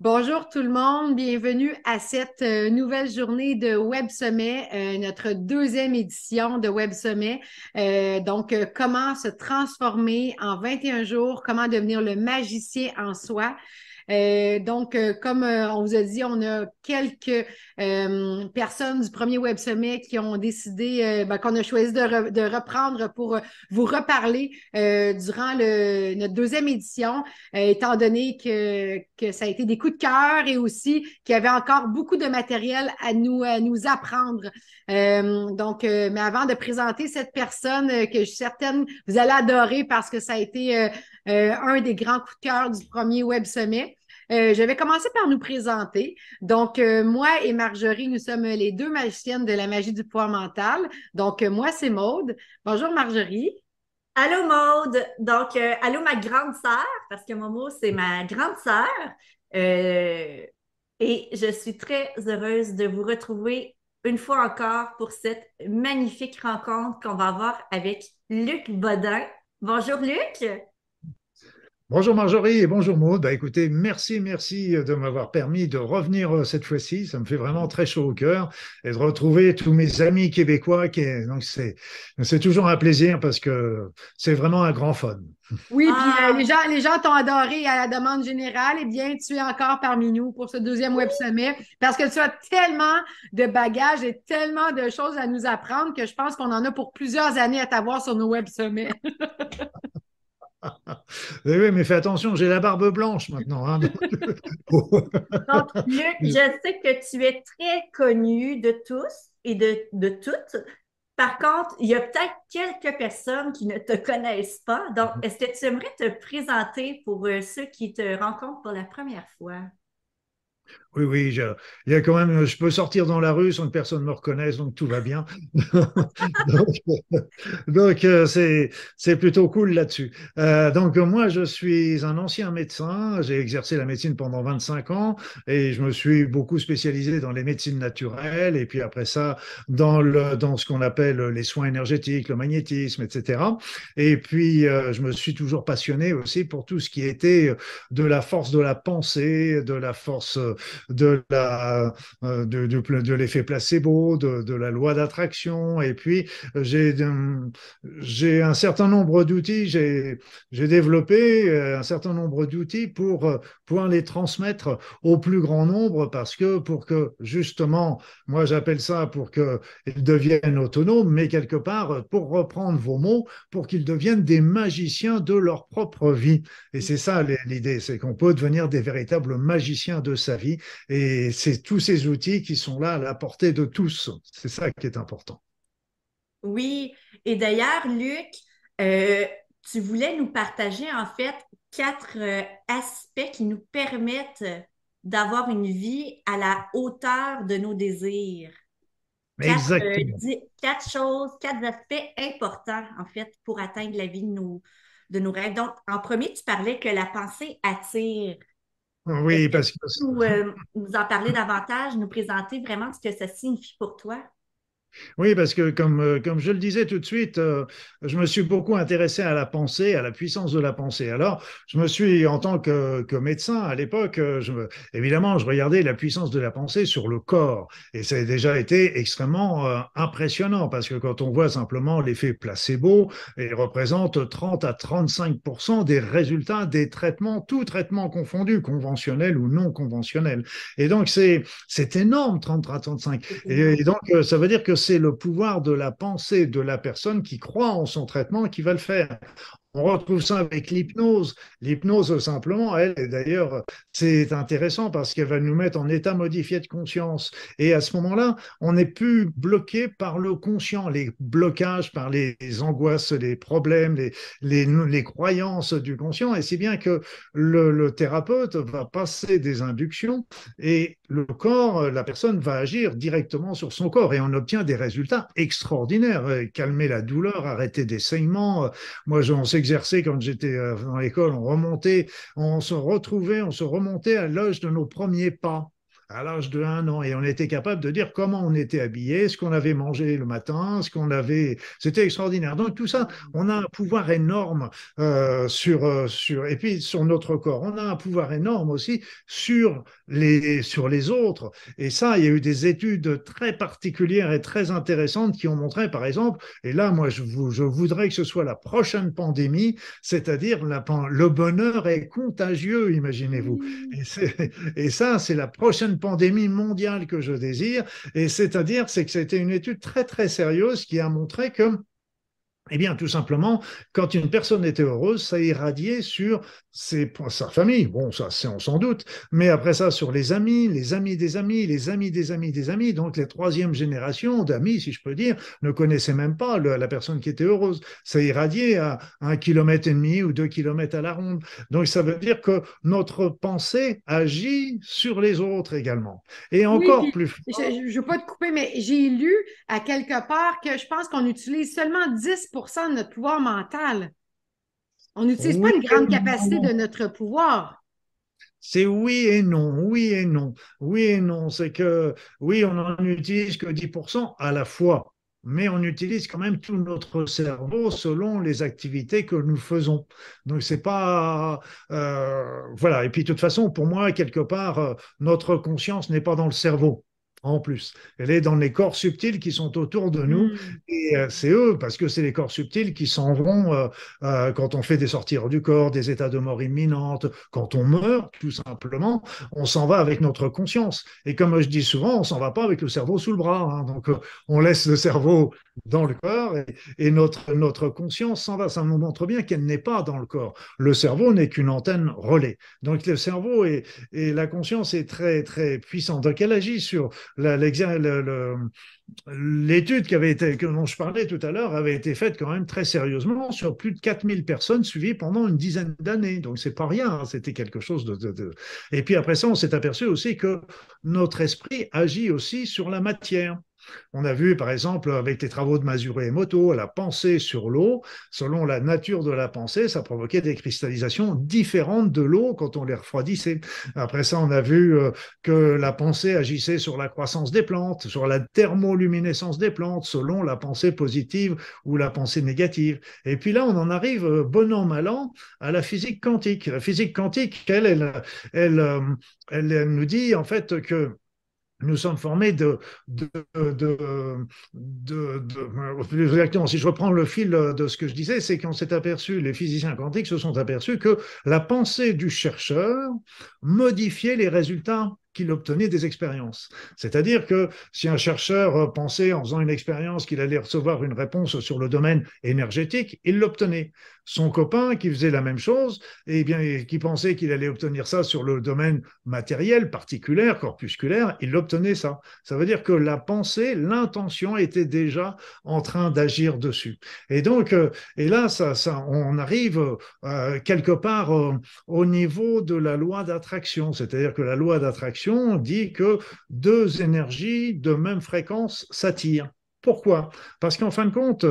Bonjour tout le monde, bienvenue à cette euh, nouvelle journée de Web Sommet, euh, notre deuxième édition de Web Sommet. Euh, donc, comment se transformer en 21 jours, comment devenir le magicien en soi? Euh, donc, euh, comme euh, on vous a dit, on a quelques personnes du premier Web Sommet qui ont décidé, ben, qu'on a choisi de, reprendre pour vous reparler durant le, notre deuxième édition, étant donné que, que ça a été des coups de cœur et aussi qu'il y avait encore beaucoup de matériel à nous, à nous apprendre. donc, mais avant de présenter cette personne que je suis certaine vous allez adorer parce que ça a été un des grands coups de cœur du premier Web Sommet. Euh, je vais commencer par nous présenter. Donc, euh, moi et Marjorie, nous sommes les deux magiciennes de la magie du pouvoir mental. Donc, euh, moi, c'est Maude. Bonjour Marjorie. Allô Maude. Donc, allô ma grande sœur, parce que Momo, c'est ma grande sœur. et je suis très heureuse de vous retrouver une fois encore pour cette magnifique rencontre qu'on va avoir avec Luc Bodin. Bonjour Luc. Bonjour Marjorie et bonjour Maud. Bah, écoutez, merci, merci de m'avoir permis de revenir euh, cette fois-ci. Ça me fait vraiment très chaud au cœur et de retrouver tous mes amis québécois. Qui Donc c'est, c'est toujours un plaisir parce que c'est vraiment un grand fun. Oui, puis euh, ah. les gens, les gens t'ont adoré à la demande générale. Eh bien, tu es encore parmi nous pour ce deuxième Web Sommet parce que tu as tellement de bagages et tellement de choses à nous apprendre que je pense qu'on en a pour plusieurs années à t'avoir sur nos Web Sommets. oui, mais fais attention, j'ai la barbe blanche maintenant. Hein, donc... Luc, je sais que tu es très connu de tous et de, de toutes. Par contre, il y a peut-être quelques personnes qui ne te connaissent pas. Donc, est-ce que tu aimerais te présenter pour euh, ceux qui te rencontrent pour la première fois? Oui, oui, il y a quand même, je peux sortir dans la rue sans que personne me reconnaisse, donc tout va bien. donc, euh, c'est, c'est plutôt cool là-dessus. Euh, donc, moi, je suis un ancien médecin. J'ai exercé la médecine pendant 25 ans et je me suis beaucoup spécialisé dans les médecines naturelles et puis après ça, dans, le, dans ce qu'on appelle les soins énergétiques, le magnétisme, etc. Et puis, euh, je me suis toujours passionné aussi pour tout ce qui était de la force de la pensée, de la force de la euh, de, de, l'effet placebo, de, de, la loi d'attraction. Et puis j'ai j'ai un certain nombre d'outils, j'ai j'ai développé euh, un certain nombre d'outils pour euh, pouvoir les transmettre au plus grand nombre parce que pour que justement, moi j'appelle ça pour qu'ils deviennent autonomes, mais quelque part pour reprendre vos mots, pour qu'ils deviennent des magiciens de leur propre vie. Et c'est ça l'idée, c'est qu'on peut devenir des véritables magiciens de sa vie et c'est tous ces outils qui sont là à la portée de tous. C'est ça qui est important. Oui, et d'ailleurs, Luc, euh, tu voulais nous partager en fait quatre euh, aspects qui nous permettent d'avoir une vie à la hauteur de nos désirs. Quatre, euh, Exactement. quatre choses, quatre aspects importants en fait pour atteindre la vie de nos, de nos rêves. Donc, en premier, tu parlais que la pensée attire. Oui, parce que. Nous, euh, nous en parler davantage, nous présenter vraiment ce que ça signifie pour toi? Oui, parce que comme, euh, comme je le disais tout de suite, euh, je me suis beaucoup intéressé à la pensée, à la puissance de la pensée. Alors, je me suis, en tant que, que médecin à l'époque, euh, évidemment, je regardais la puissance de la pensée sur le corps. Et ça a déjà été extrêmement impressionnant, parce que quand on voit simplement l'effet placebo, il représente 30 à 35% des résultats des traitements, tout traitement confondu, conventionnel ou non conventionnel. Et donc, c'est énorme, 30 à 35. et donc, ça veut dire que c'est le pouvoir de la pensée de la personne qui croit en son traitement qui va le faire. On retrouve ça avec l'hypnose. L'hypnose, simplement, elle, d'ailleurs, c'est intéressant parce qu'elle va nous mettre en état modifié de conscience. Et à ce moment-là, on n'est plus bloqué par le conscient, les blocages, par les, angoisses, les problèmes, les, les, les, croyances du conscient. Et si bien que le, le thérapeute va passer des inductions et le corps, la personne va agir directement sur son corps et on obtient des résultats extraordinaires. Calmer la douleur, arrêter des saignements. Moi, j'en sais exercer quand j'étais euh, dans l'école, on remontait, on se retrouvait, on se remontait à l'âge de nos premiers pas à l'âge de un an et on était capable de dire comment on était habillé, ce qu'on avait mangé le matin, ce qu'on avait. C'était extraordinaire. Donc tout ça, on a un pouvoir énorme euh, sur, euh, sur et puis sur notre corps. On a un pouvoir énorme aussi sur les sur les autres. Et ça, il y a eu des études très particulières et très intéressantes qui ont montré, par exemple, et là, moi, je, vous, je voudrais que ce soit la prochaine pandémie, c'est-à-dire le bonheur est contagieux, imaginez-vous. Et, et ça, c'est la prochaine pandémie mondiale que je désire. Et c'est-à-dire, c'est que c'était une étude très, très sérieuse qui a montré que eh bien, tout simplement, quand une personne était heureuse, ça irradiait sur ses, sa famille. Bon, ça, c'est on s'en doute. Mais après ça, sur les amis, les amis des amis, les amis des amis des amis. Donc, les troisième générations d'amis, si je peux dire, ne connaissaient même pas la personne qui était heureuse. Ça irradiait à un kilomètre et demi ou deux kilomètres à la ronde. Donc, ça veut dire que notre pensée agit sur les autres également. Et encore plus. Je ne veux pas te couper, mais j'ai lu à quelque part que je pense qu'on utilise seulement 10 de notre pouvoir mental. On n'utilise pas une grande capacité de notre pouvoir. C'est oui et non, oui et non, oui et non. C'est que oui, on n'en utilise que 10% à la fois, mais on utilise quand même tout notre cerveau selon les activités que nous faisons. Donc c'est pas euh, voilà. Et puis de toute façon, pour moi, quelque part, euh, notre conscience n'est pas dans le cerveau en plus. Elle est dans les corps subtils qui sont autour de nous. Mm. Et euh, c'est eux, parce que c'est les corps subtils qui s'en vont euh, euh, quand on fait des sorties du corps, des états de mort imminente, quand on meurt, tout simplement, on s'en va avec notre conscience. Et comme je dis souvent, on s'en va pas avec le cerveau sous le bras. Hein. Donc, on laisse le cerveau dans le corps et, notre, notre conscience s'en va. Ça nous montre bien qu'elle n'est pas dans le corps. Le cerveau n'est qu'une antenne relais. Donc, le cerveau et, et la conscience est très, très puissante. Donc, elle agit sur l'étude qui avait été, dont je parlais tout à l'heure avait été faite quand même très sérieusement sur plus de 4000 personnes suivies pendant une dizaine d'années. Donc c'est pas rien, hein, c'était quelque chose de, Et puis après ça, on s'est aperçu aussi que notre esprit agit aussi sur la matière. On a vu, par exemple, avec les travaux de Mazuré et Moto, la pensée sur l'eau, selon la nature de la pensée, ça provoquait des cristallisations différentes de l'eau quand on les refroidissait. Après ça, on a vu euh, que la pensée agissait sur la croissance des plantes, sur la thermoluminescence des plantes, selon la pensée positive ou la pensée négative. Et puis là, on en arrive, euh, bon an, mal an, à la physique quantique. La physique quantique, elle, elle, euh, elle nous dit en fait que nous sommes formés de, de, si je reprends le fil de ce que je disais, c'est qu'on s'est aperçu, les physiciens quantiques se sont aperçus que la pensée du chercheur modifiait les résultats qu'il obtenait des expériences. C'est-à-dire que si un chercheur pensait en faisant une expérience qu'il allait recevoir une réponse sur le domaine énergétique, il l'obtenait. Son copain qui faisait la même chose, eh bien, qui pensait qu'il allait obtenir ça sur le domaine matériel, particulier, corpusculaire, il obtenait ça. Ça veut dire que la pensée, l'intention était déjà en train d'agir dessus. Et donc, euh, et là, ça, on arrive euh, quelque part euh, au niveau de la loi d'attraction. C'est-à-dire que la loi d'attraction dit que deux énergies de même fréquence s'attirent. Pourquoi? Parce qu'en fin de compte,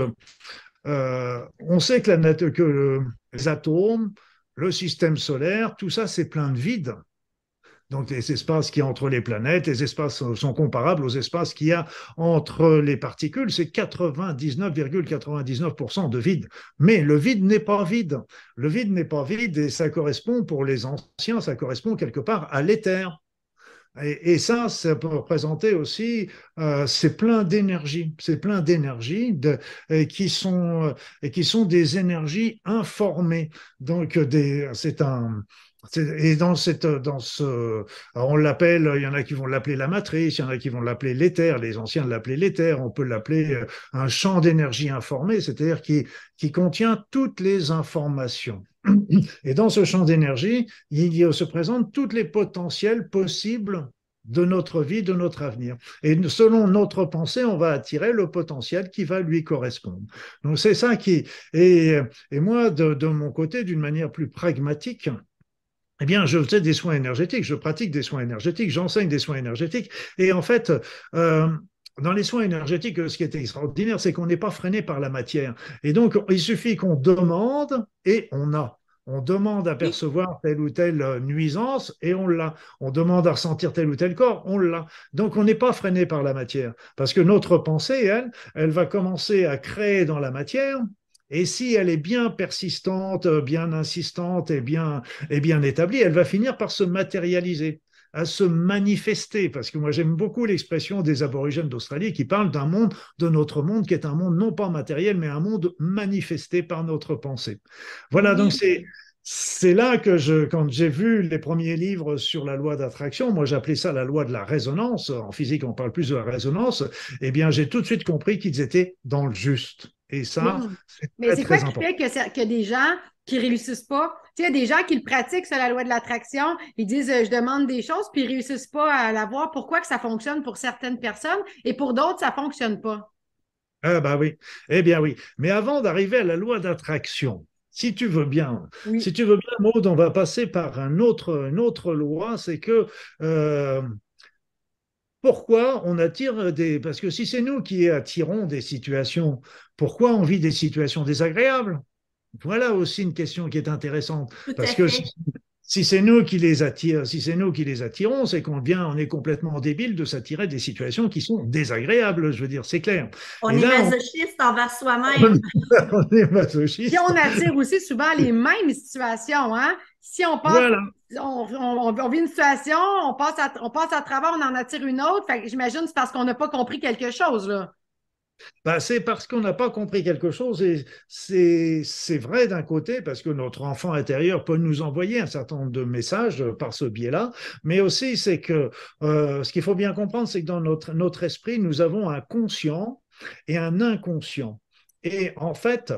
euh, on sait que, les atomes, le système solaire, tout ça, c'est plein de vide. Donc les espaces qu'il y entre les planètes, les espaces sont comparables aux espaces qu'il y a entre les particules. C'est 99,99% de vide. Mais le vide n'est pas vide. Le vide n'est pas vide et ça correspond pour les anciens, ça correspond quelque part à l'éther. Et, ça, ça peut représenter aussi, euh, c'est plein d'énergie, c'est plein d'énergie de, qui sont et qui sont des énergies informées. Donc, c'est un et dans cette, dans ce, on l'appelle, il y en a qui vont l'appeler la matrice, il y en a qui vont l'appeler l'éther, les anciens l'appelaient l'éther, on peut l'appeler euh, un champ d'énergie informé, c'est-à-dire qui, qui contient toutes les informations. Et dans ce champ d'énergie, il se présentent toutes les potentiels possibles de notre vie, de notre avenir. Et selon notre pensée, on va attirer le potentiel qui va lui correspondre. Donc c'est ça qui... Et, et moi, de, de mon côté, d'une manière plus pragmatique, eh bien, je fais des soins énergétiques, je pratique des soins énergétiques, j'enseigne des soins énergétiques. Et en fait, euh, dans les soins énergétiques, ce qui est extraordinaire, c'est qu'on n'est pas freiné par la matière. Et donc, il suffit qu'on demande et on a On demande à percevoir telle ou telle euh, nuisance et on l'a. On demande à ressentir tel ou tel corps, on l'a. Donc on n'est pas freiné par la matière parce que notre pensée, elle, elle va commencer à créer dans la matière et si elle est bien persistante, bien insistante et bien, et bien établie, elle va finir par se matérialiser à se manifester, parce que moi j'aime beaucoup l'expression des aborigènes d'Australie qui parlent d'un monde, de notre monde, qui est un monde non pas matériel, mais un monde manifesté par notre pensée. Voilà, donc c'est c'est là que je, quand j'ai vu les premiers livres sur la loi d'attraction, moi j'appelais ça la loi de la résonance. En physique, on parle plus de la résonance. Eh bien, j'ai tout de suite compris qu'ils étaient dans le juste. Et ça, c'est Mais c'est quoi qui fait que, que des gens qui réussissent pas. Tu sais, il y a des gens qui le pratiquent sur la loi de l'attraction, ils disent euh, je demande des choses, puis ils réussissent pas à l'avoir. Pourquoi que ça fonctionne pour certaines personnes et pour d'autres, ça fonctionne pas? Ah bah oui, eh bien oui. Mais avant d'arriver à la loi d'attraction, si tu veux bien, si tu veux bien, Maud, on va passer par un autre, une autre loi, c'est que euh, pourquoi on attire des... Parce que si c'est nous qui attirons des situations, pourquoi on vit des situations désagréables? Voilà aussi une question qui est intéressante. parce que si, c'est nous qui les attirons, si c'est nous qui les attirons, c'est qu'on vient, on est complètement débile de s'attirer des situations qui sont désagréables. Je veux dire, c'est clair. On est masochiste envers soi-même. on est masochiste. Et on attire aussi souvent les mêmes situations, hein? Si on passe, on, vit une situation, on passe, à, on passe travers, on en attire une autre. j'imagine c'est parce qu'on n'a pas compris quelque chose. Ben, c'est parce qu'on n'a pas compris quelque chose et c'est vrai d'un côté parce que notre enfant intérieur peut nous envoyer un certain nombre de messages par ce biais-là, mais aussi c'est que euh, ce qu'il faut bien comprendre, c'est que dans notre, notre esprit, nous avons un conscient et un inconscient. Et en fait,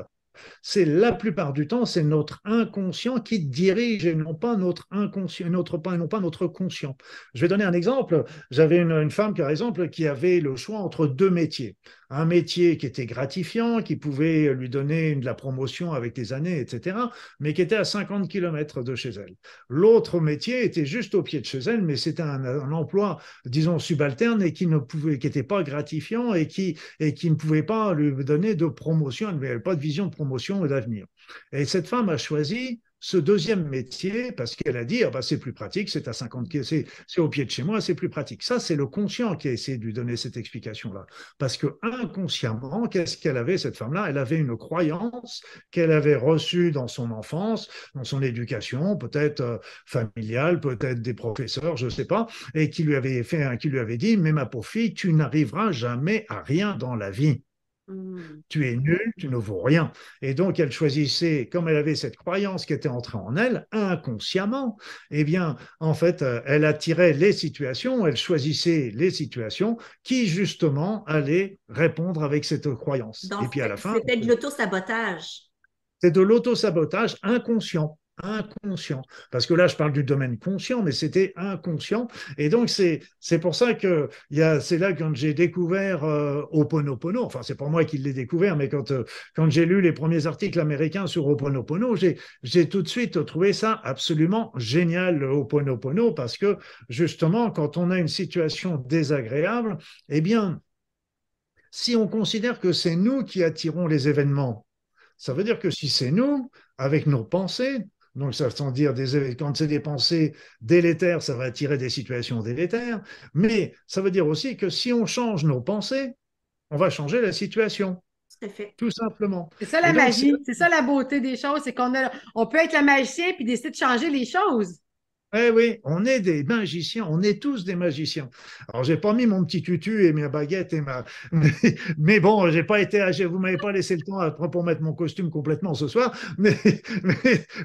c'est la plupart du temps, c'est notre inconscient qui dirige et non pas notre inconscient, notre, non pas notre conscient. Je vais donner un exemple. J'avais une, femme, par exemple, qui avait le choix entre deux métiers un métier qui était gratifiant, qui pouvait lui donner de la promotion avec les années, etc., mais qui était à 50 km de chez elle. L'autre métier était juste au pied de chez elle, mais c'était un, emploi, disons, subalterne et qui ne pouvait, qui n'était pas gratifiant et qui, et qui ne pouvait pas lui donner de promotion, elle n'avait pas de vision de promotion et d'avenir. Et cette femme a choisi ce deuxième métier parce qu'elle a dit ah bah, c'est plus pratique, c'est à 50 c'est au pied de chez moi, c'est plus pratique. Ça, c'est le conscient qui a essayé de lui donner cette explication-là. Parce que inconsciemment, qu'est-ce qu'elle avait, cette femme-là? Elle avait une croyance qu'elle avait reçue dans son enfance, dans son éducation, peut-être euh, familiale, peut-être des professeurs, je ne sais pas, et qui lui avait fait, qui lui avait dit mais ma pauvre fille, tu n'arriveras jamais à rien dans la vie. Mm. Tu es nul, tu ne vaux rien. Et donc, elle choisissait, comme elle avait cette croyance qui était entrée en elle, inconsciemment, eh bien, en fait, euh, elle attirait les situations, elle choisissait les situations qui, justement, allaient répondre avec cette croyance. Et puis, à la fin. C'était de l'auto-sabotage. C'est de l'auto-sabotage inconscient inconscient. Parce que là, je parle du domaine conscient, mais c'était inconscient. Et donc, c'est, pour ça que c'est là quand j'ai découvert euh, Oponopono, enfin, c'est pas moi qui l'ai découvert, mais quand, euh, quand j'ai lu les premiers articles américains sur Oponopono, j'ai, tout de suite trouvé ça absolument génial, Oponopono, parce que justement, quand on a une situation désagréable, eh bien, si on considère que c'est nous qui attirons les événements, ça veut dire que si c'est nous, avec nos pensées, donc, ça veut dire, des, quand c'est des pensées délétères, ça va attirer des situations délétères. Mais ça veut dire aussi que si on change nos pensées, on va changer la situation. Fait. Tout simplement. C'est ça la magie, c'est ça la beauté des choses, c'est qu'on on peut être la magicien puis décider de changer les choses. Eh oui, on est des magiciens, on est tous des magiciens. Alors, j'ai pas mis mon petit tutu et ma baguette et ma. Mais, bon, j'ai pas été. Vous m'avez pas laissé le temps pour mettre mon costume complètement ce soir. Mais,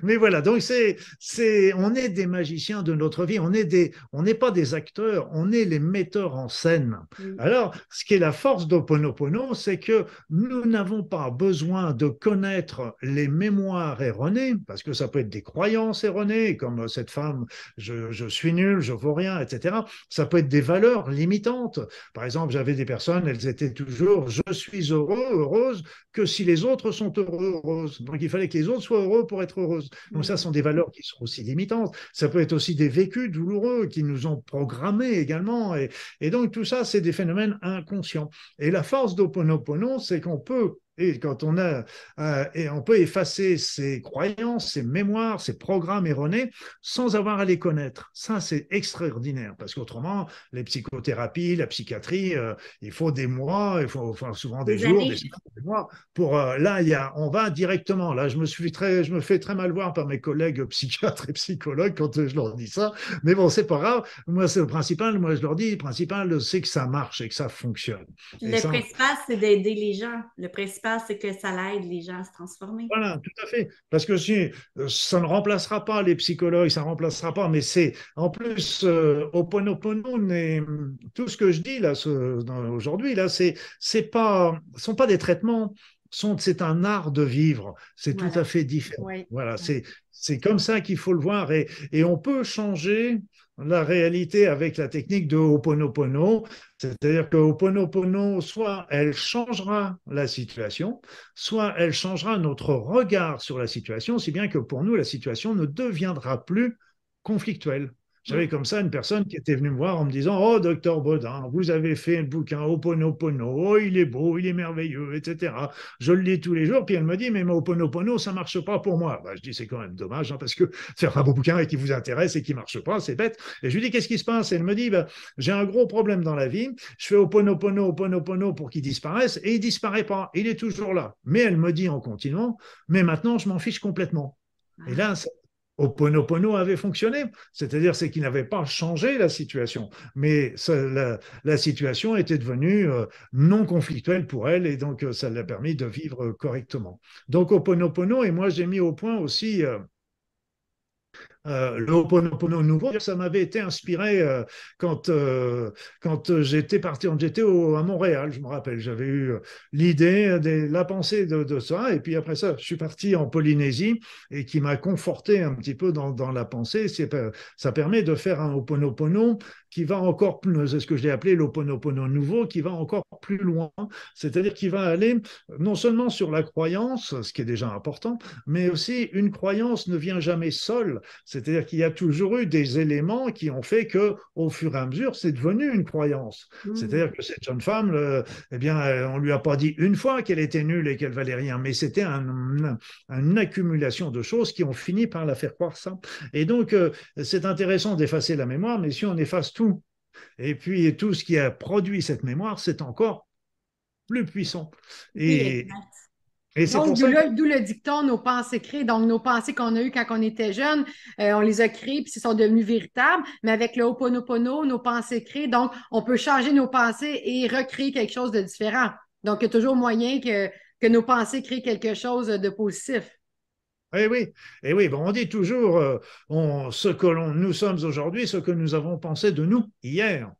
mais, voilà. Donc, c'est, c'est, on est des magiciens de notre vie. On est des, on n'est pas des acteurs, on est les metteurs en scène. Alors, ce qui est la force d'Oponopono, c'est que nous n'avons pas besoin de connaître les mémoires erronées, parce que ça peut être des croyances erronées, comme cette femme je, suis nul, je vaux rien, etc. Ça peut être des valeurs limitantes. Par exemple, j'avais des personnes, elles étaient toujours je suis heureux, heureuse que si les autres sont heureux, heureuses. Donc il fallait que les autres soient heureux pour être heureuses. Donc ça sont des valeurs qui sont aussi limitantes. Ça peut être aussi des vécus douloureux qui nous ont programmés également. Et, et donc tout ça, c'est des phénomènes inconscients. Et la force d'Oponopono, c'est qu'on peut Et quand on a, euh, et on peut effacer ses croyances, ses mémoires, ses programmes erronés sans avoir à les connaître. Ça, c'est extraordinaire parce qu'autrement, les psychothérapies, la psychiatrie, euh, il faut des mois, il faut enfin, souvent des, jours, des, des, mois. Pour euh, là, il y a, on va directement. Là, je me suis très, je me fais très mal voir par mes collègues psychiatres et psychologues quand je leur dis ça. Mais bon, c'est pas grave. Moi, c'est le principal. Moi, je leur dis, le principal, c'est que ça marche et que ça fonctionne. Le principal, c'est d'aider les gens. Le principal c'est que ça l'aide les gens à se transformer. Voilà, tout à fait. Parce que si, euh, ça ne remplacera pas les psychologues, ça ne remplacera pas, mais c'est en plus, euh, Oponopono, tout ce que je dis là aujourd'hui, là, c'est, pas, sont pas des traitements, c'est un art de vivre. C'est tout à fait différent. Voilà, c'est, c'est comme ça qu'il faut le voir et, et on peut changer la réalité avec la technique de Ho'oponopono, c'est-à-dire que Ho'oponopono, soit elle changera la situation, soit elle changera notre regard sur la situation, si bien que pour nous, la situation ne deviendra plus conflictuelle. J'avais comme ça une personne qui était venue me voir en me disant Oh, docteur Baudin, vous avez fait un bouquin Oponopono, oh, il est beau, il est merveilleux, etc. Je le lis tous les jours, puis elle me dit Mais Oponopono, ça marche pas pour moi. Bah, je dis C'est quand même dommage, hein, parce que faire un beau bouquin et qui vous intéresse et qui marche pas, c'est bête. Et je lui dis Qu'est-ce qui se passe? Et elle me dit bah, J'ai un gros problème dans la vie, je fais Oponopono, Oponopono pour qu'il disparaisse, et il disparaît pas, il est toujours là. Mais elle me dit en continuant Mais maintenant, je m'en fiche complètement. Et là, Oponopono avait fonctionné, c'est-à-dire c'est qu'il n'avait pas changé la situation, mais la, situation était devenue euh, non conflictuelle pour elle et donc euh, ça l'a permis de vivre correctement. Donc Oponopono et moi j'ai mis au point aussi euh, euh, le Ho'oponopono nouveau, ça m'avait été inspiré euh, quand, euh, quand j'étais parti, j'étais à Montréal, je me rappelle, j'avais eu l'idée, la pensée de, ça, et puis après ça, je suis parti en Polynésie, et qui m'a conforté un petit peu dans, dans la pensée. Ça permet de faire un Ho'oponopono qui va encore plus, c'est ce que j'ai appelé l'Ho'oponopono nouveau, qui va encore plus loin, c'est-à-dire qui va aller non seulement sur la croyance, ce qui est déjà important, mais aussi une croyance ne vient jamais seule, c'est-à-dire qu'il y a toujours eu des éléments qui ont fait que, au fur et à mesure, c'est devenu une croyance. Mmh. C'est-à-dire que cette jeune femme, eh bien, euh, on lui a pas dit une fois qu'elle était nulle et qu'elle valait rien, mais c'était un, une accumulation de choses qui ont fini par la faire croire ça. Et donc, euh, c'est intéressant d'effacer la mémoire, mais si on efface tout, et puis tout ce qui a produit cette mémoire, c'est encore plus puissant. Et, donc, d'où le dicton, nos pensées créées. Donc, nos pensées qu'on a eues quand on était jeune, euh, on les a créées, puis elles sont devenues véritables. Mais avec le Ho'oponopono, nos pensées créées, donc, on peut changer nos pensées et recréer quelque chose de différent. Donc, il y a toujours moyen que, que nos pensées créent quelque chose de positif. Oui, oui. Et oui, bon, on dit toujours euh, on, ce que nous sommes aujourd'hui, ce que nous avons pensé de nous hier.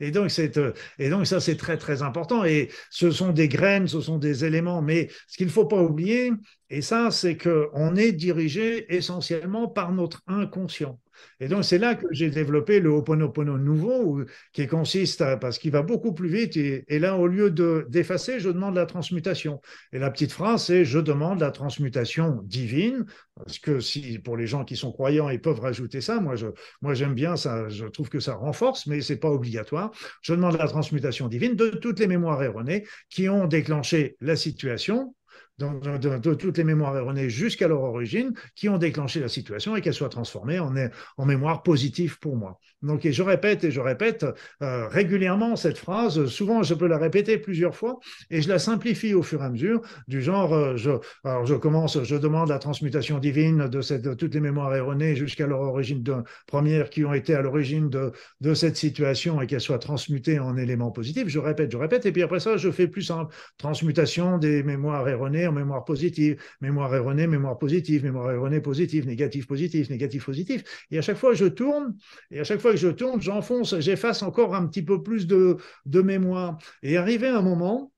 Et donc, euh, et donc ça, c'est très, très important. Et ce sont des graines, ce sont des éléments. Mais ce qu'il ne faut pas oublier, et ça, c'est qu'on est dirigé essentiellement par notre inconscient. Et donc, c'est là que j'ai développé le Ho'oponopono nouveau, qui consiste à, parce qu'il va beaucoup plus vite. Et, là, au lieu d'effacer, je demande la transmutation. Et la petite phrase, c'est je demande la transmutation divine. Parce que si, pour les gens qui sont croyants, ils peuvent rajouter ça. Moi, je, moi, j'aime bien ça. Je trouve que ça renforce, mais c'est pas obligatoire. Je demande la transmutation divine de toutes les mémoires erronées qui ont déclenché la situation de, toutes les mémoires erronées jusqu'à leur origine qui ont déclenché la situation et qu'elles soient transformées en, mémoire positive pour moi. Donc, je répète et je répète euh, régulièrement cette phrase. Souvent, je peux la répéter plusieurs fois et je la simplifie au fur et à mesure, du genre, euh, je, alors je commence, je demande la transmutation divine de, toutes les mémoires erronées jusqu'à leur origine de, première qui ont été à l'origine de, de cette situation et qu'elles soient transmutées en éléments positifs. Je répète, je répète, et puis après ça, je fais plus simple. Transmutation des mémoires erronées mémoire positive, mémoire erronée, mémoire positive, mémoire erronée positive, négatif positif, négatif positif. Et à chaque fois, je tourne, et à chaque fois que je tourne, j'enfonce, j'efface encore un petit peu plus de, de mémoire. Et arrivé à un moment,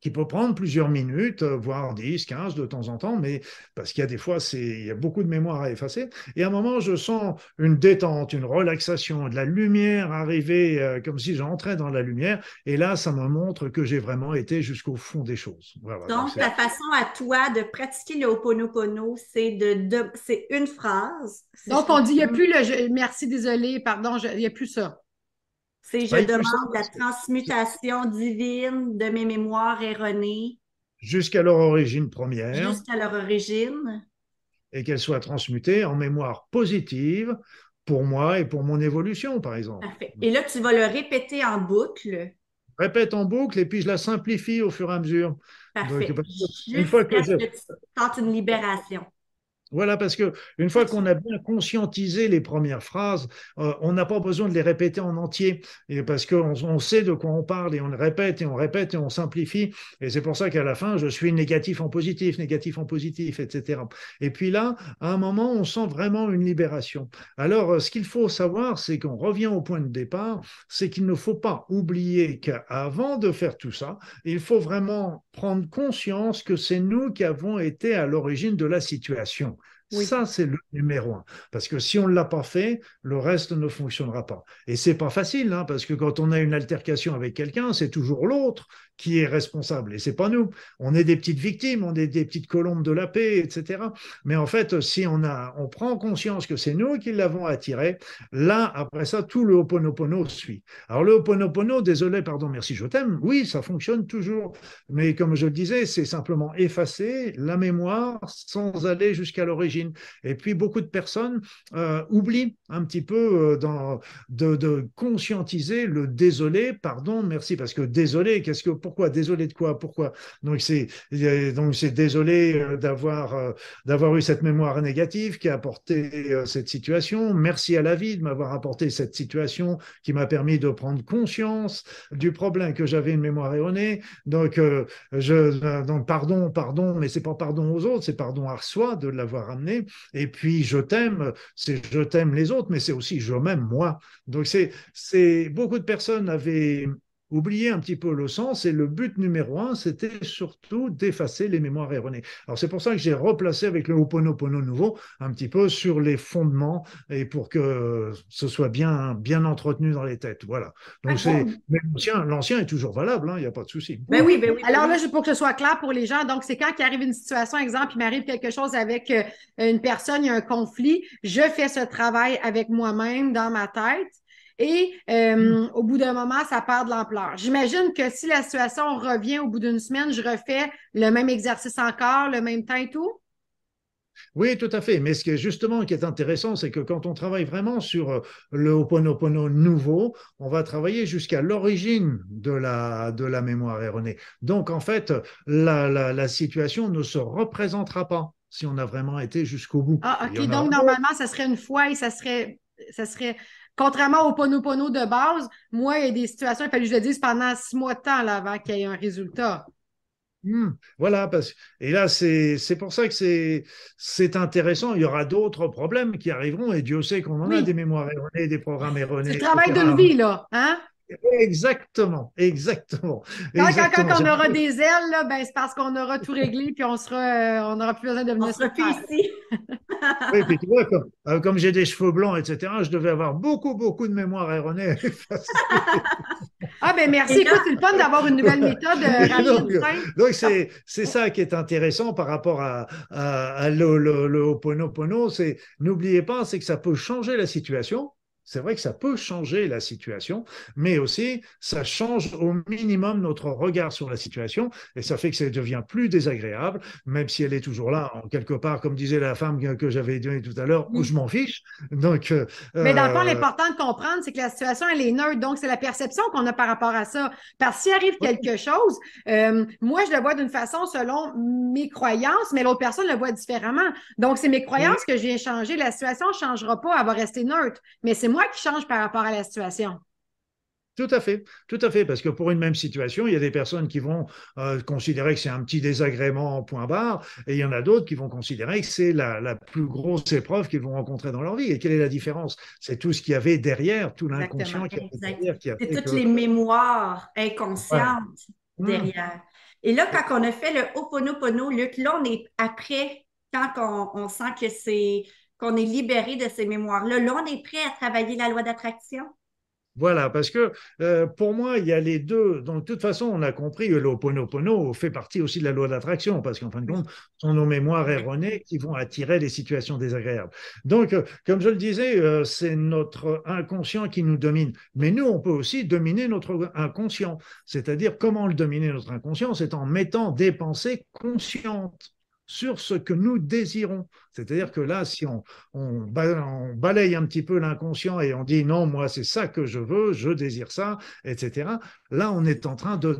qui peut prendre plusieurs minutes, euh, voire 10, 15 de temps en temps, mais parce qu'il y a des fois, il y a beaucoup de mémoire à effacer. Et à un moment, je sens une détente, une relaxation, de la lumière arriver, euh, comme si j'entrais dans la lumière. Et là, ça me montre que j'ai vraiment été jusqu'au fond des choses. donc, la façon à toi de pratiquer le Ho'oponopono, c'est de, c'est une phrase. Donc, on dit, il n'y a plus le merci, désolé, pardon, il n'y a plus ça. C'est je demande la transmutation divine de mes mémoires erronées. jusqu'à leur origine première. Jusqu'à leur origine. Et qu'elles soient transmutées en mémoire positive pour moi et pour mon évolution, par exemple. Parfait. Et là, tu vas le répéter en boucle. Répète en boucle et puis je la simplifie au fur et à mesure. Parfait. une fois que, je... tu une libération. Voilà, parce que une fois qu'on a bien conscientisé les premières phrases, euh, on n'a pas besoin de les répéter en entier, parce qu'on on sait de quoi on parle et on le répète et on répète et on simplifie. Et c'est pour ça qu'à la fin, je suis négatif en positif, négatif en positif, etc. Et puis là, à un moment, on sent vraiment une libération. Alors, euh, ce qu'il faut savoir, c'est qu'on revient au point de départ, c'est qu'il ne faut pas oublier qu'avant de faire tout ça, il faut vraiment prendre conscience que c'est nous qui avons été à l'origine de la situation. Ça, c'est le numéro un. Parce que si on ne l'a pas fait, le reste ne fonctionnera pas. Et c'est pas facile, hein, parce que quand on a une altercation avec quelqu'un, c'est toujours l'autre qui est responsable. Et c'est pas nous. On est des petites victimes, on est des petites colombes de la paix, etc. Mais en fait, si on a, on prend conscience que c'est nous qui l'avons attiré, là, après ça, tout le Ho'oponopono suit. Alors le Ho'oponopono, désolé, pardon, merci, je t'aime. Oui, ça fonctionne toujours. Mais comme je le disais, c'est simplement effacer la mémoire sans aller jusqu'à l'origine. Et puis, beaucoup de personnes euh, oublient un petit peu euh, de, de, conscientiser le désolé, pardon, merci, parce que désolé, qu'est-ce que, pourquoi Désolé de quoi Pourquoi Donc c'est donc c'est désolé euh, d'avoir euh, d'avoir eu cette mémoire négative qui a apporté euh, cette situation. Merci à la vie de m'avoir apporté cette situation qui m'a permis de prendre conscience du problème que j'avais une mémoire erronée. Donc je donc pardon pardon, mais c'est pas pardon aux autres, c'est pardon à soi de l'avoir amené. Et puis je t'aime, c'est je t'aime les autres, mais c'est aussi je m'aime moi. Donc c'est c'est beaucoup de personnes avaient oublier un petit peu le sens et le but numéro un, c'était surtout d'effacer les mémoires erronées. Alors c'est pour ça que j'ai replacé avec le Ho'oponopono nouveau un petit peu sur les fondements et pour que ce soit bien, bien entretenu dans les têtes. Voilà. Donc c'est, mais l'ancien, l'ancien est toujours valable, hein, il n'y a pas de souci. Ben oui, ben oui. Alors là, pour que ce soit clair pour les gens, donc c'est quand il arrive une situation, exemple, il m'arrive quelque chose avec euh, une personne, il y a un conflit, je fais ce travail avec moi-même dans ma tête et euh, mm. au bout d'un moment, ça perd de l'ampleur. J'imagine que si la situation revient au bout d'une semaine, je refais le même exercice encore, le même temps et tout? Oui, tout à fait. Mais ce qui est justement qui est intéressant, c'est que quand on travaille vraiment sur euh, le Ho'oponopono nouveau, on va travailler jusqu'à l'origine de la, de la mémoire erronée. Donc, en fait, la, la, situation ne se représentera pas si on a vraiment été jusqu'au bout. Ah, OK. Donc, normalement, ça serait une fois et ça serait, ça serait Contrairement au Pono de base, moi, il y a des situations, il fallu que je le dise pendant six mois de temps là, avant qu'il y ait un résultat. Hmm, voilà, parce, et là, c'est pour ça que c'est intéressant. Il y aura d'autres problèmes qui arriveront, et Dieu sait qu'on en a des mémoires erronées, des programmes erronés. C'est le travail de vie, là. Hein? Exactement, exactement. Quand, on aura des ailes, là, ben, c'est parce qu'on aura tout réglé puis on sera, euh, on n'aura plus besoin de venir se ici. oui, puis tu vois, euh, comme, j'ai des cheveux blancs, etc., je devais avoir beaucoup, beaucoup de mémoire erronée. ah, ben merci. Écoute, c'est le fun d'avoir une nouvelle méthode. Euh, donc, c'est ça qui est intéressant par rapport à, à, le, le, le Ho'oponopono. C'est n'oubliez pas, c'est que ça peut changer la situation c'est vrai que ça peut changer la situation, mais aussi ça change au minimum notre regard sur la situation et ça fait que ça devient plus désagréable, même si elle est toujours là, en quelque part, comme disait la femme que, j'avais dit tout à l'heure, où je m'en fiche. Donc, euh, mais dans le fond, l'important de comprendre, c'est que la situation, elle est neutre. Donc, c'est la perception qu'on a par rapport à ça. Parce que s'il arrive quelque chose, euh, moi, je le vois d'une façon selon mes croyances, mais l'autre personne le voit différemment. Donc, c'est mes croyances que je viens changer. La situation ne changera pas, elle va rester neutre. Mais c'est moi qui change par rapport à la situation. Tout à fait, tout à fait, parce que pour une même situation, il y a des personnes qui vont euh, considérer que c'est un petit désagrément en point barre, et il y en a d'autres qui vont considérer que c'est la, plus grosse épreuve qu'ils vont rencontrer dans leur vie. Et quelle est la différence? C'est tout ce qu'il y avait derrière, tout l'inconscient qui derrière. c'est toutes les mémoires inconscientes derrière. Et là, quand on a fait le Ho'oponopono, Luc, là, on est après, quand on sent que c'est qu'on est libéré de ces mémoires-là. Là, on est prêt à travailler la loi d'attraction? Voilà, parce que euh, pour moi, il y a les deux. Donc, de toute façon, on a compris que l'Oponopono fait partie aussi de la loi d'attraction, parce qu'en fin de compte, ce sont nos mémoires erronées qui vont attirer les situations désagréables. Donc, euh, comme je le disais, euh, c'est notre inconscient qui nous domine. Mais nous, on peut aussi dominer notre inconscient. C'est-à-dire, comment le dominer notre inconscient? C'est en mettant des pensées conscientes sur ce que nous désirons. C'est-à-dire que là, si on, balaye un petit peu l'inconscient et on dit non, moi c'est ça que je veux, je désire ça, etc. Là, on est en train de,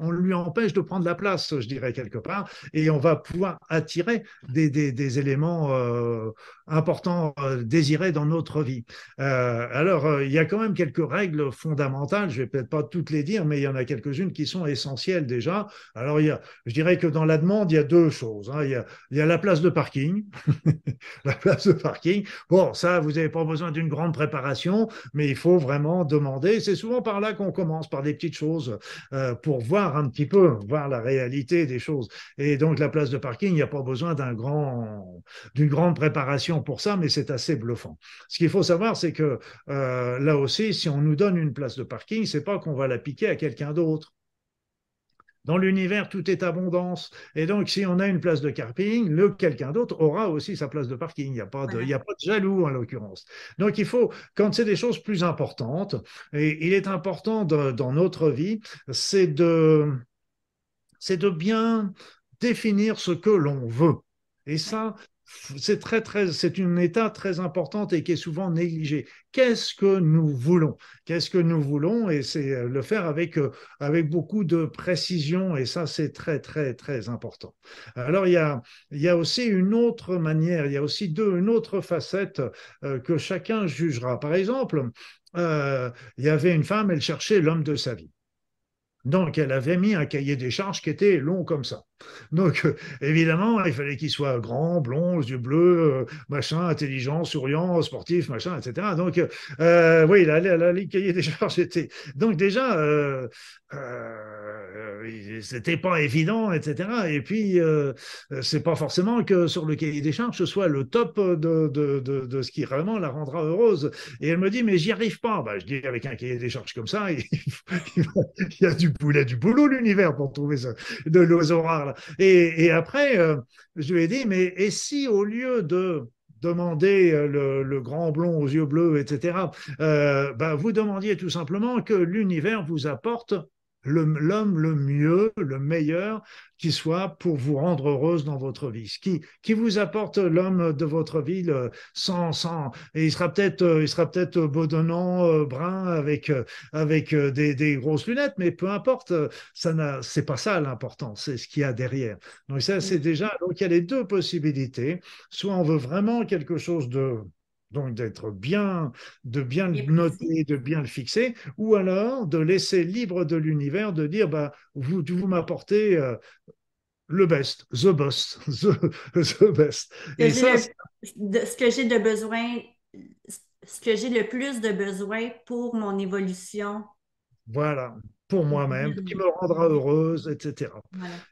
on, lui empêche de prendre la place, je dirais quelque part, et on va pouvoir attirer des, éléments euh, importants euh, désirés dans notre vie. Euh, alors, il y a quand même quelques règles fondamentales. Je vais peut-être pas toutes les dire, mais il y en a quelques-unes qui sont essentielles déjà. Alors, il y a, je dirais que dans la demande, il y a deux choses. Hein. Il, y a, il y a la place de parking la place de parking. Bon, ça, vous n'avez pas besoin d'une grande préparation, mais il faut vraiment demander. C'est souvent par là qu'on commence, par des petites choses, euh, pour voir un petit peu, voir la réalité des choses. Et donc, la place de parking, il n'y a pas besoin d'un grand, d'une grande préparation pour ça, mais c'est assez bluffant. Ce qu'il faut savoir, c'est que euh, là aussi, si on nous donne une place de parking, c'est pas qu'on va la piquer à quelqu'un d'autre. Dans l'univers, tout est abondance. Et donc, si on a une place de parking, le quelqu'un d'autre aura aussi sa place de parking. Il n'y a, pas de, il a pas de jaloux, en l'occurrence. Donc, il faut, quand c'est des choses plus importantes, et il est important dans notre vie, c'est de, c'est de bien définir ce que l'on veut. Et ça, c'est très, très, c'est une étape très importante et qui est souvent négligée. Qu'est-ce que nous voulons? Qu'est-ce que nous voulons? Et c'est euh, le faire avec, euh, avec beaucoup de précision et ça, c'est très, très, très important. Alors, il y a, il y a aussi une autre manière, il y a aussi une autre facette euh, que chacun jugera. Par exemple, il y avait une femme, elle cherchait l'homme de sa vie. Donc, elle avait mis un cahier des charges qui était long comme ça. Donc, euh, évidemment, il fallait qu'il soit grand, blond, yeux bleus, euh, machin, intelligent, souriant, sportif, machin, etc. Donc, euh, oui, la, la, la, cahier des charges était. Donc, déjà, euh, euh, c'était pas évident, etc. Et puis, c'est pas forcément que sur le cahier des charges, ce soit le top de, de, de, ce qui vraiment la rendra heureuse. Et elle me dit, mais j'y arrive pas. Bah, je dis, avec un cahier des charges comme ça, il, y a du poulet, du boulot, l'univers, pour trouver ça, de et, après, euh, je lui ai dit, mais et si au lieu de demander euh, le, grand blond aux yeux bleus, etc., euh, ben, vous demandiez tout simplement que l'univers vous apporte l'homme le, mieux, le meilleur qui soit pour vous rendre heureuse dans votre vie. Ce qui, qui vous apporte l'homme de votre vie sans, sans, et il sera peut-être, euh, il sera peut-être bedonnant, euh, brun, avec, euh, avec des, des, grosses lunettes, mais peu importe, ça n'a, c'est pas ça l'important, c'est ce qu'il y a derrière. Donc ça, c'est déjà, donc il y a les deux possibilités. Soit on veut vraiment quelque chose de donc d'être bien, de bien le noter, de bien le fixer, ou alors de laisser libre de l'univers, de dire bah, vous, vous m'apportez euh, le best, the best, the, best. Et ça, ce que j'ai de besoin, ce que j'ai le plus de besoin pour mon évolution. Voilà, pour moi-même, qui me rendra heureuse, etc.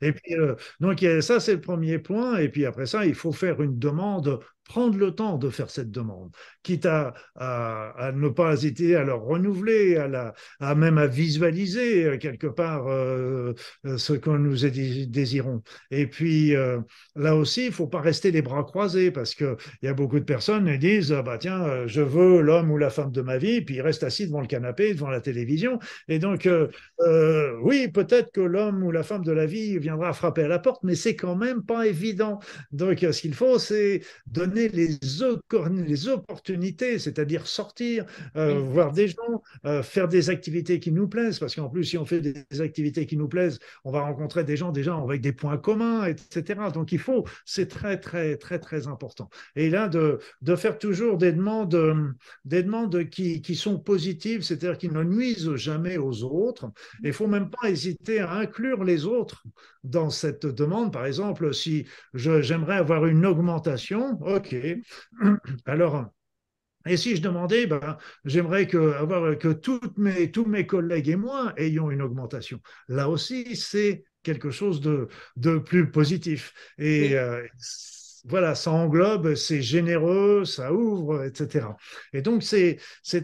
Et puis, euh, donc ça, c'est le premier point. Et puis après ça, il faut faire une demande prendre le temps de faire cette demande, quitte à, ne pas hésiter à le renouveler, à, même à visualiser euh, quelque part euh, euh, ce que nous désirons. Et puis là aussi, il faut pas rester les bras croisés parce que il y a beaucoup de personnes qui disent ah bah tiens, je veux l'homme ou la femme de ma vie, puis ils restent assis devant le canapé, devant la télévision. Et donc oui, peut-être que l'homme ou la femme de la vie viendra frapper à la porte, mais c'est quand même pas évident. Donc ce qu'il faut, c'est donner les, les opportunités, c'est-à-dire sortir, euh, voir des gens, euh, faire des activités qui nous plaisent, parce qu'en plus, si on fait des activités qui nous plaisent, on va rencontrer des gens déjà avec des points communs, etc. Donc il faut, c'est très, très, très, très important. Et là, de, de faire toujours des demandes, des demandes qui, qui sont positives, c'est-à-dire qui ne nuisent jamais aux autres. Il ne faut même pas hésiter à inclure les autres dans cette demande. Par exemple, si j'aimerais avoir une augmentation, OK. Alors, et si je demandais, ben, j'aimerais que, avoir, que toutes mes, tous mes collègues et moi ayons une augmentation. Là aussi, c'est quelque chose de, de plus positif. Et euh, voilà, ça englobe, c'est généreux, ça ouvre, etc. Et donc, c'est,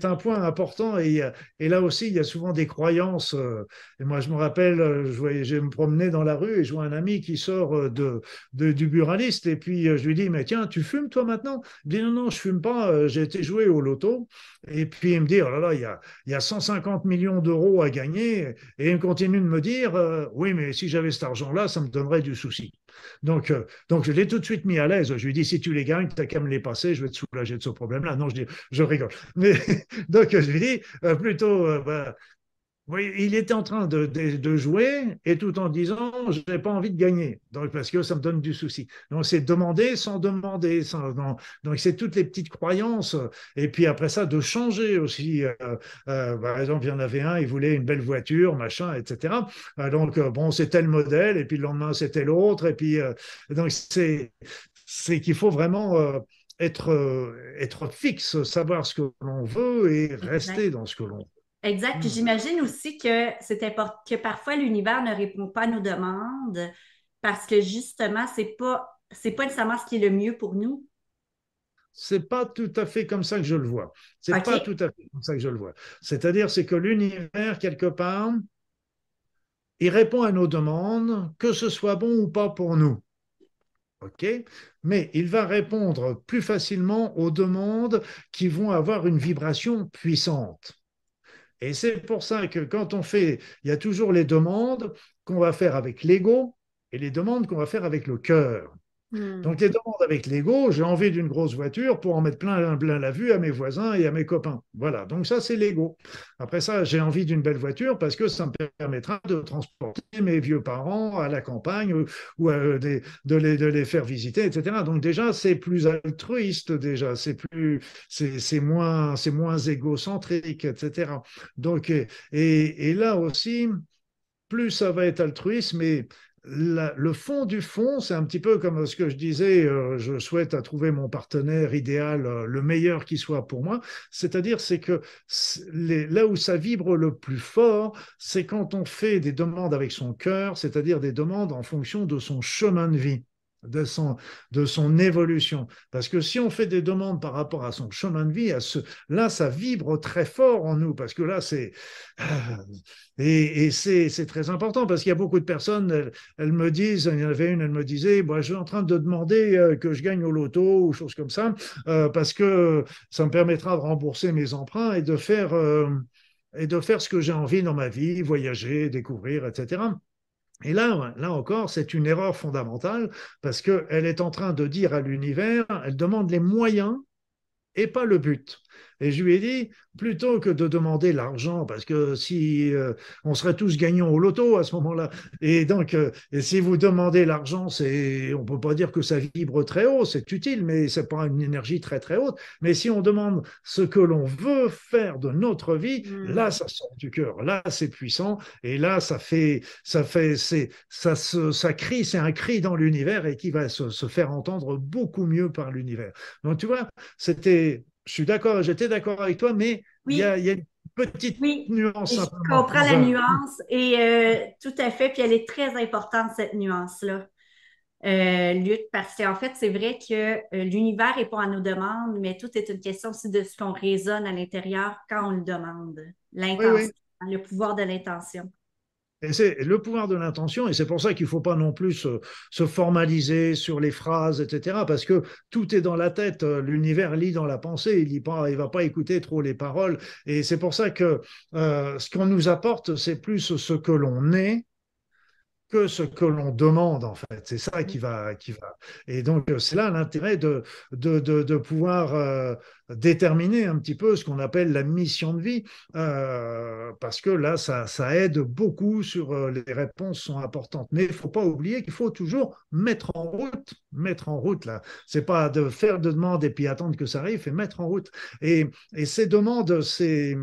un point important. Et, là aussi, il y a souvent des croyances. Euh, et moi, je me rappelle, euh, je, voyais, je me promenais dans la rue et je vois un ami qui sort euh, de, du buraliste. Et puis, je lui dis, mais tiens, tu fumes toi maintenant? Il dit, non, non, je fume pas. J'ai été jouer au loto. Et puis, il me dit, oh là là, il y a, il y a 150 millions d'euros à gagner. Et il continue de me dire, oui, mais si j'avais cet argent-là, ça me donnerait du souci. Donc, donc je l'ai tout de suite mis à l'aise. Je lui dis, si tu les gagnes, tu n'as qu'à me les passer, je vais te soulager de ce problème-là. Non, je dis, je rigole. Mais donc, je lui dis, euh, plutôt, euh, bah, oui, il était en train de, de, jouer et tout en disant je n'ai pas envie de gagner donc parce que ça me donne du souci. Donc c'est demander sans demander. Sans, donc c'est toutes les petites croyances et puis après ça de changer aussi. Euh, euh, par exemple, il y en avait un, il voulait une belle voiture, machin, etc. Euh, donc bon, c'est tel modèle et puis le lendemain c'était l'autre et puis donc c'est c'est qu'il faut vraiment être être fixe, savoir ce que l'on veut et rester dans ce que l'on veut. Exact. Puis hmm. j'imagine aussi que c'est important que parfois l'univers ne répond pas à nos demandes parce que justement, c'est pas c'est pas nécessairement ce qui est le mieux pour nous. C'est pas tout à fait comme ça que je le vois. C'est pas tout à fait comme ça que je le vois. C'est-à-dire, c'est que l'univers, quelque part, il répond à nos demandes, que ce soit bon ou pas pour nous. OK? Mais il va répondre plus facilement aux demandes qui vont avoir une vibration puissante. Et c'est pour ça que quand on fait, il y a toujours les demandes qu'on va faire avec l'ego et les demandes qu'on va faire avec le cœur. Hmm. Donc, les demandes avec l'ego, j'ai envie d'une grosse voiture pour en mettre plein, plein la vue à mes voisins et à mes copains. Voilà, donc ça, c'est l'ego. Après ça, j'ai envie d'une belle voiture parce que ça me permettra de transporter mes vieux parents à la campagne ou, euh, de, les, faire visiter, etc. Donc, déjà, c'est plus altruiste, déjà, c'est plus, c'est moins, moins égocentrique, etc. Donc, et, et là aussi, plus ça va être altruiste, mais le fond du fond, c'est un petit peu comme ce que je disais, euh, je souhaite à trouver mon partenaire idéal, euh, le meilleur qui soit pour moi. C'est-à-dire, c'est que là où ça vibre le plus fort, c'est quand on fait des demandes avec son cœur, c'est-à-dire des demandes en fonction de son chemin de vie de son, de son évolution. Parce que si on fait des demandes par rapport à son chemin de vie, à ce, là, ça vibre très fort en nous, parce que là, c'est... Euh, et, et c'est très important, parce qu'il y a beaucoup de personnes, elles, me disent, il y en avait une, elle me disait, bah, je suis en train de demander euh, que je gagne au loto ou choses comme ça, euh, parce que ça me permettra de rembourser mes emprunts et de faire... et de faire ce que j'ai envie dans ma vie, voyager, découvrir, etc. Et là, là encore, c'est une erreur fondamentale parce qu'elle est en train de dire à l'univers, elle demande les moyens et pas le but. Et je lui ai dit, plutôt que de demander l'argent, parce que si euh, on serait tous gagnants au loto à ce moment-là, et donc euh, et si vous demandez l'argent, c'est, on peut pas dire que ça vibre très haut, c'est utile, mais c'est pas une énergie très très haute. Mais si on demande ce que l'on veut faire de notre vie, mmh. là ça sort du cœur, là c'est puissant, et là ça fait, ça fait, c'est, ça se, ça crie, c'est un cri dans l'univers et qui va se, se faire entendre beaucoup mieux par l'univers. Donc tu vois, c'était je suis d'accord, j'étais d'accord avec toi, mais il, y a, une petite nuance. Je comprends la nuance et euh, tout à fait, puis elle est très importante, cette nuance-là. Euh, lutte, parce qu'en fait, c'est vrai que euh, l'univers répond à nos demandes, mais tout est une question aussi de ce qu'on raisonne à l'intérieur quand on le demande. L'intention, le pouvoir de l'intention. Et c'est le pouvoir de l'intention, et c'est pour ça qu'il ne faut pas non plus se, formaliser sur les phrases, etc., parce que tout est dans la tête. L'univers lit dans la pensée, il ne va pas écouter trop les paroles. Et c'est pour ça que euh, ce qu'on nous apporte, c'est plus ce que l'on est que ce que l'on demande en fait. C'est ça qui va, qui va. Et donc c'est là l'intérêt de, de, de, pouvoir euh, déterminer un petit peu ce qu'on appelle la mission de vie, euh, parce que là ça, ça aide beaucoup sur euh, les réponses sont importantes. Mais il faut pas oublier qu'il faut toujours mettre en route, mettre en route là. C'est pas de faire de demandes et puis attendre que ça arrive, et mettre en route. Et, et ces demandes, c'est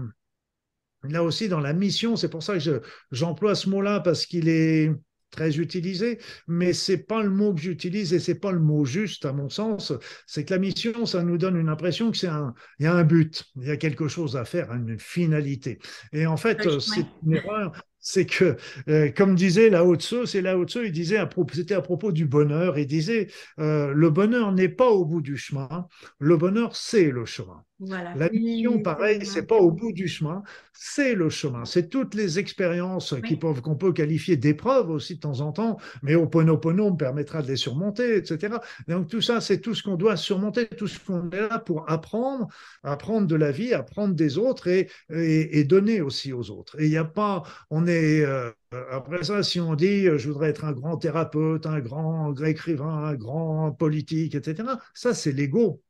là aussi dans la mission, c'est pour ça que j'emploie ce mot-là parce qu'il est très utilisé, mais c'est pas le mot que j'utilise et c'est pas le mot juste à mon sens. C'est que la mission, ça nous donne une impression que c'est un, il y a un but, il y a quelque chose à faire, une finalité. Et en fait, c'est une erreur. c'est que, euh, comme disait Lao Tzu, c'est Lao Tzu, il disait, c'était à propos du bonheur, il disait, euh, le bonheur n'est pas au bout du chemin, le bonheur, c'est le chemin. La mission, pareil, c'est pas au bout du chemin, c'est le chemin. C'est toutes les expériences qui peuvent, qu'on peut qualifier d'épreuves aussi de temps en temps, mais Oponopono me permettra de les surmonter, etc. Donc tout ça, c'est tout ce qu'on doit surmonter, tout ce qu'on est là pour apprendre, apprendre de la vie, apprendre des autres et, et, donner aussi aux autres. Et il n'y a pas, on est, euh, après ça, si on dit je voudrais être un grand thérapeute, un grand écrivain, un grand politique, etc., ça c'est l'ego.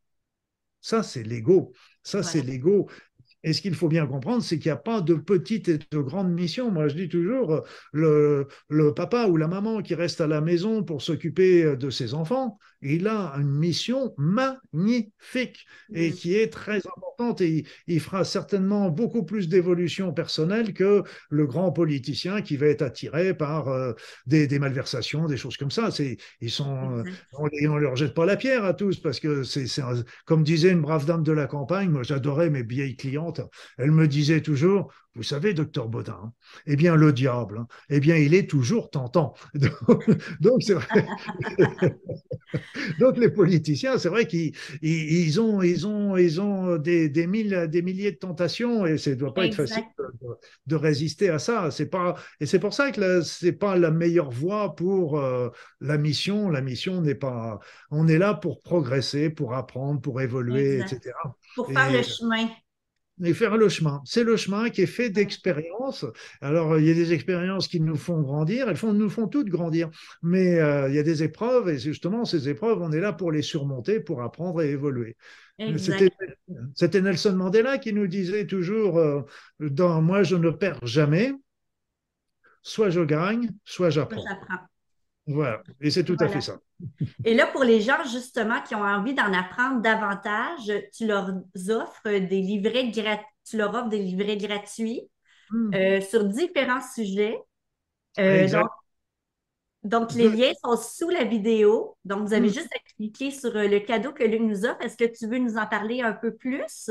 Ça, c'est l'ego. Ça, c'est l'ego. Et ce qu'il faut bien comprendre, c'est qu'il n'y a pas de petite et de grande mission. Moi, je dis toujours, le, le, papa ou la maman qui reste à la maison pour s'occuper de ses enfants, il a une mission magnifique et qui est très importante et il, fera certainement beaucoup plus d'évolution personnelle que le grand politicien qui va être attiré par euh, des, malversations, des choses comme ça. C'est, ils sont, on ne leur jette pas la pierre à tous parce que c'est, comme disait une brave dame de la campagne, moi j'adorais mes vieilles clientes, elle me disait toujours, vous savez, docteur Baudin, hein, eh bien, le diable, hein, eh bien, il est toujours tentant. Donc, c'est vrai. Donc, les politiciens, c'est vrai qu'ils ils ont, ils ont, ils ont des, des, mille, des milliers de tentations et ça ne doit pas être facile de, résister à ça. C'est pas, et c'est pour ça que ce n'est pas la meilleure voie pour euh, la mission. La mission n'est pas. On est là pour progresser, pour apprendre, pour évoluer, etc. Pour faire le chemin et faire le chemin. C'est le chemin qui est fait d'expériences. Alors, il y a des expériences qui nous font grandir, elles font, nous font toutes grandir, mais euh, il y a des épreuves, et justement, ces épreuves, on est là pour les surmonter, pour apprendre et évoluer. C'était Nelson Mandela qui nous disait toujours, euh, dans Moi, je ne perds jamais, soit je gagne, soit j'apprends. Voilà, et c'est tout à fait ça. Et là, pour les gens justement qui ont envie d'en apprendre davantage, tu leur offres des livrets tu leur offres des livrets gratuits hmm. euh, sur différents sujets. Euh, donc, les liens sont sous la vidéo. Donc, vous avez hmm. juste à cliquer sur euh, le cadeau que Luc nous offre. Est-ce que tu veux nous en parler un peu plus?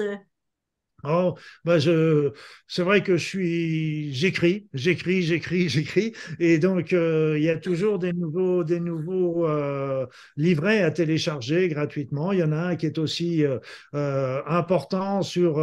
Oh, bah je, c'est vrai que je suis, j'écris, j'écris, j'écris, j'écris, et donc euh, il y a toujours des nouveaux, des nouveaux euh, livrets à télécharger gratuitement. Il y en a un qui est aussi euh, important sur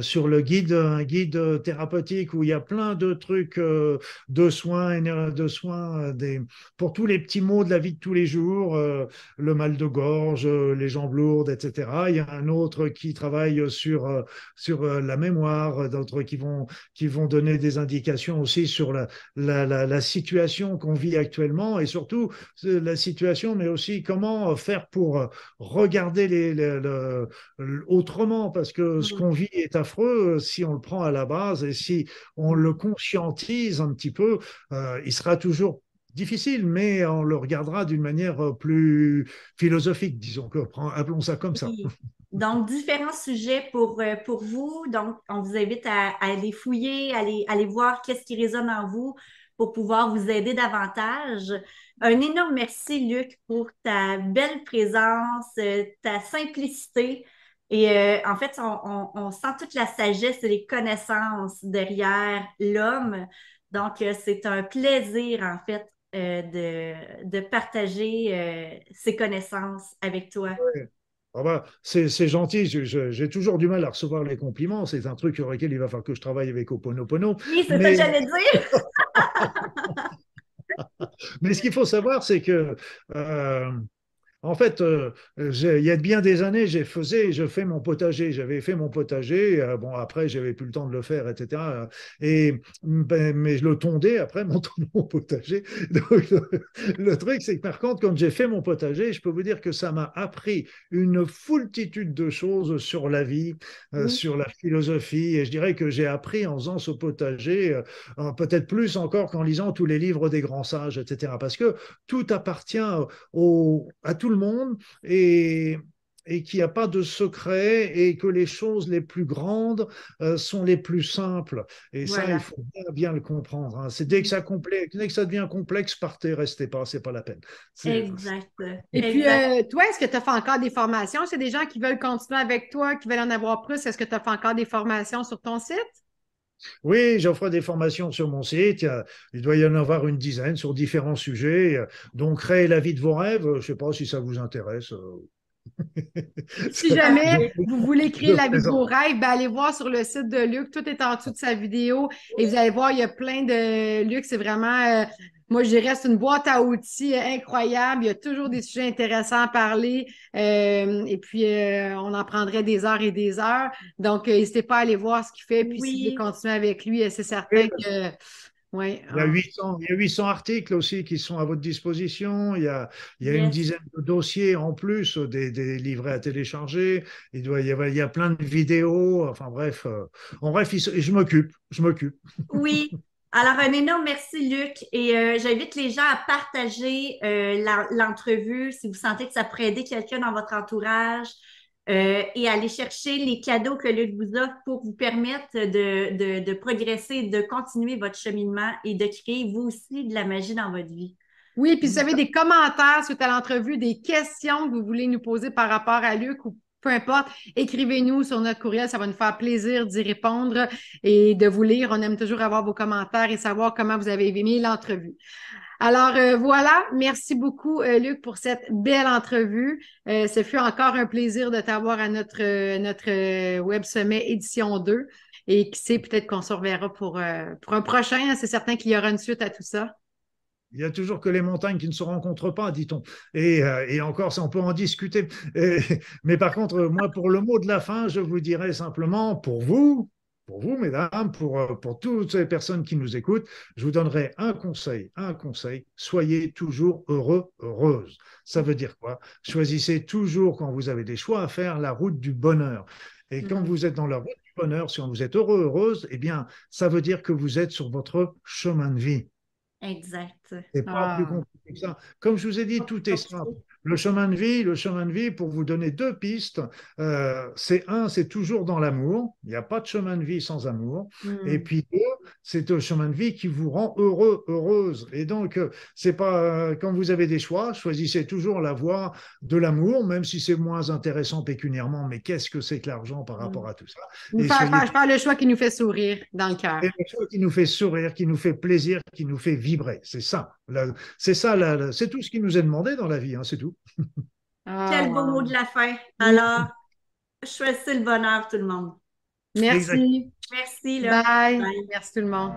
sur le guide, un guide thérapeutique où il y a plein de trucs de soins, de soins des pour tous les petits mots de la vie de tous les jours, le mal de gorge, les jambes lourdes, etc. Il y a un autre qui travaille sur sur euh, la mémoire, d'autres qui vont, qui vont donner des indications aussi sur la, la, la, situation qu'on vit actuellement et surtout euh, la situation, mais aussi comment faire pour euh, regarder les, les, autrement, parce que ce mmh. qu'on vit est affreux si on le prend à la base et si on le conscientise un petit peu, il sera toujours difficile, mais on le regardera d'une manière plus philosophique, disons que, appelons ça comme ça. Donc, différents sujets pour, euh, pour vous. Donc, on vous invite à, aller fouiller, à aller, aller voir qu'est-ce qui résonne en vous pour pouvoir vous aider davantage. Un énorme merci, Luc, pour ta belle présence, euh, ta simplicité. Et euh, en fait, on, on, sent toute la sagesse et les connaissances derrière l'homme. Donc, c'est un plaisir, en fait, de, de, partager ces connaissances avec toi. Ah bah, c'est gentil, j'ai toujours du mal à recevoir les compliments. C'est un truc sur lequel il va falloir que je travaille avec Oponopono. Oui, c'est ce que j'allais dire. mais ce qu'il faut savoir, c'est que euh, en fait, euh, il y a bien des années, j'ai faisais, je fais mon potager. J'avais fait mon potager. Euh, bon, après, j'avais plus le temps de le faire, etc. Et ben, mais je le tondais après mon, mon potager. Donc, le, truc, c'est que par contre, quand j'ai fait mon potager, je peux vous dire que ça m'a appris une foultitude de choses sur la vie, euh, sur la philosophie. Et je dirais que j'ai appris en faisant ce potager, peut-être plus encore qu'en lisant tous les livres des grands sages, etc. Parce que tout appartient au, à tout le monde et, et qu'il n'y a pas de secret et que les choses les plus grandes euh, sont les plus simples. Et ça, il faut bien, le comprendre. Hein. C'est dès que ça complexe, dès que ça devient complexe, partez, restez pas, c'est pas la peine. Exact. Et puis, euh, toi, est-ce que tu as fait encore des formations? C'est des gens qui veulent continuer avec toi, qui veulent en avoir plus. Est-ce que tu as fait encore des formations sur ton site? Oui, j'offre des formations sur mon site. Il doit y en avoir une dizaine sur différents sujets. Donc, créer la vie de vos rêves, je ne sais pas si ça vous intéresse. si jamais vous voulez créer la vie de vos rêves, ben, allez voir sur le site de Luc. Tout est en dessous de sa vidéo. Et vous allez voir, il y a plein de. Luc, c'est vraiment. Euh, moi, je dirais, c'est une boîte à outils incroyable. Il y a toujours des sujets intéressants à parler. Euh, et puis, euh, on en prendrait des heures et des heures. Donc, n'hésitez pas à aller voir ce qu'il fait. Puis, si vous voulez continuer avec lui, c'est certain que il, y a 800, il, y a 800, articles aussi qui sont à votre disposition. Il y a, il y a une dizaine de dossiers en plus, des, des, livrets à télécharger. Il, doit, y avoir, il y a plein de vidéos. Enfin bref, euh, en bref, je m'occupe. Je m'occupe. Oui. Alors, un énorme merci, Luc. Et euh, j'invite les gens à partager euh, l'entrevue si vous sentez que ça pourrait aider quelqu'un dans votre entourage. Euh, et aller chercher les cadeaux que Luc vous offre pour vous permettre de, de, progresser, de continuer votre cheminement et de créer vous aussi de la magie dans votre vie. Oui, puis vous avez des commentaires suite à l'entrevue, des questions que vous voulez nous poser par rapport à Luc ou peu importe, écrivez-nous sur notre courriel, ça va nous faire plaisir d'y répondre et de vous lire. On aime toujours avoir vos commentaires et savoir comment vous avez aimé l'entrevue. Alors euh, voilà, merci beaucoup euh, Luc pour cette belle entrevue. Euh, ce fut encore un plaisir de t'avoir à notre, notre Web Sommet édition 2. Et qui sait, peut-être qu'on se reverra pour, pour un prochain. C'est certain qu'il y aura une suite à tout ça. Il y a toujours que les montagnes qui ne se rencontrent pas, dit-on. Et, et, encore, ça, on peut en discuter. mais par contre, moi, pour le mot de la fin, je vous dirais simplement, pour vous, pour vous, mesdames, pour, euh, pour toutes les personnes qui nous écoutent, je vous donnerai un conseil, un conseil, soyez toujours heureux, heureuse. Ça veut dire quoi? Choisissez toujours, quand vous avez des choix à faire, la route du bonheur. Et quand mm. vous êtes dans la route du bonheur, si vous êtes heureux, heureuse, eh bien, ça veut dire que vous êtes sur votre chemin de vie. Exact. C'est pas plus ah. compliqué que ça. Comme je vous ai dit, tout est simple. Le chemin de vie, le chemin de vie, pour vous donner deux pistes, euh, c'est un, c'est toujours dans l'amour. Il n'y a pas de chemin de vie sans amour. Hmm. Et puis deux, c'est un chemin de vie qui vous rend heureux, heureuse. Et donc, euh, c'est pas euh, quand vous avez des choix, choisissez toujours la voie de l'amour, même si c'est moins intéressant pécuniairement. Mais qu'est-ce que c'est que l'argent par rapport hmm. à tout ça? Je parle le choix qui nous fait sourire dans le cœur. Le choix qui nous fait sourire, qui nous fait plaisir, qui nous fait vibrer. C'est ça. C'est ça. C'est tout ce qui nous est demandé dans la vie. Hein, c'est tout. Ah, Quel beau mot de la fin. Alors, choisissez le bonheur, tout le monde. Merci. Merci. Bye. Merci tout le monde.